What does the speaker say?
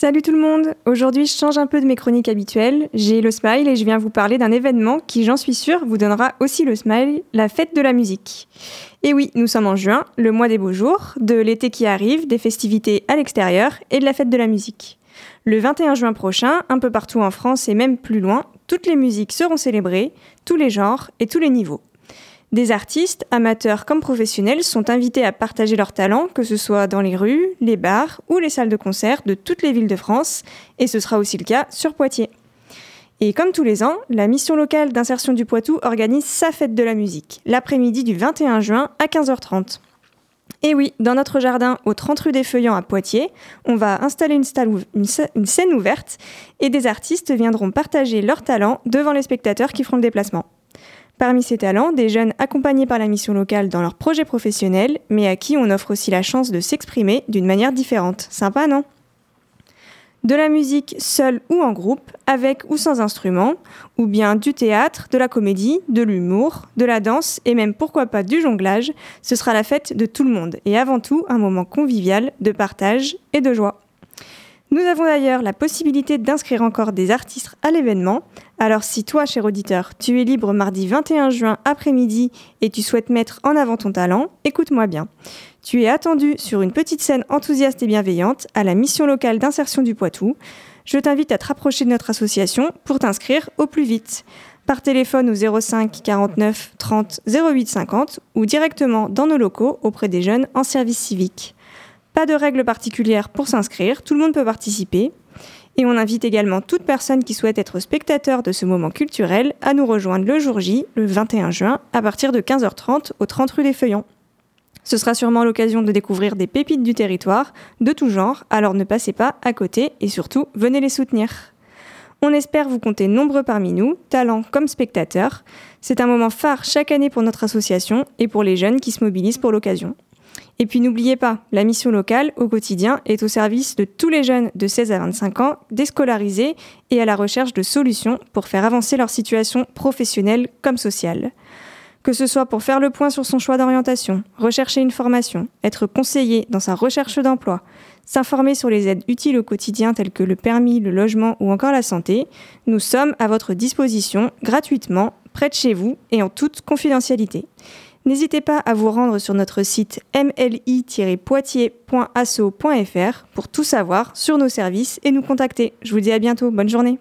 Salut tout le monde Aujourd'hui, je change un peu de mes chroniques habituelles. J'ai le smile et je viens vous parler d'un événement qui, j'en suis sûre, vous donnera aussi le smile, la fête de la musique. Et oui, nous sommes en juin, le mois des beaux jours, de l'été qui arrive, des festivités à l'extérieur et de la fête de la musique. Le 21 juin prochain, un peu partout en France et même plus loin, toutes les musiques seront célébrées, tous les genres et tous les niveaux. Des artistes, amateurs comme professionnels, sont invités à partager leurs talents, que ce soit dans les rues, les bars ou les salles de concert de toutes les villes de France, et ce sera aussi le cas sur Poitiers. Et comme tous les ans, la mission locale d'insertion du Poitou organise sa fête de la musique, l'après-midi du 21 juin à 15h30. Et oui, dans notre jardin au 30 rue des Feuillants à Poitiers, on va installer une, scène ouverte et des artistes viendront partager leurs talents devant les spectateurs qui feront le déplacement. Parmi ces talents, des jeunes accompagnés par la mission locale dans leurs projets professionnels, mais à qui on offre aussi la chance de s'exprimer d'une manière différente. Sympa, non? De la musique seule ou en groupe, avec ou sans instrument, ou bien du théâtre, de la comédie, de l'humour, de la danse et même pourquoi pas du jonglage, ce sera la fête de tout le monde et avant tout un moment convivial de partage et de joie. Nous avons d'ailleurs la possibilité d'inscrire encore des artistes à l'événement. Alors si toi, cher auditeur, tu es libre mardi 21 juin après-midi et tu souhaites mettre en avant ton talent, écoute-moi bien. Tu es attendu sur une petite scène enthousiaste et bienveillante à la mission locale d'insertion du Poitou. Je t'invite à te rapprocher de notre association pour t'inscrire au plus vite. Par téléphone au 05 49 30 08 50 ou directement dans nos locaux auprès des jeunes en service civique. Pas de règles particulières pour s'inscrire, tout le monde peut participer. Et on invite également toute personne qui souhaite être spectateur de ce moment culturel à nous rejoindre le jour J, le 21 juin, à partir de 15h30 au 30 rue des Feuillants. Ce sera sûrement l'occasion de découvrir des pépites du territoire, de tout genre, alors ne passez pas à côté et surtout venez les soutenir. On espère vous compter nombreux parmi nous, talents comme spectateurs. C'est un moment phare chaque année pour notre association et pour les jeunes qui se mobilisent pour l'occasion. Et puis n'oubliez pas, la mission locale au quotidien est au service de tous les jeunes de 16 à 25 ans déscolarisés et à la recherche de solutions pour faire avancer leur situation professionnelle comme sociale. Que ce soit pour faire le point sur son choix d'orientation, rechercher une formation, être conseillé dans sa recherche d'emploi, s'informer sur les aides utiles au quotidien telles que le permis, le logement ou encore la santé, nous sommes à votre disposition gratuitement, près de chez vous et en toute confidentialité. N'hésitez pas à vous rendre sur notre site mli-poitiers.asso.fr pour tout savoir sur nos services et nous contacter. Je vous dis à bientôt, bonne journée.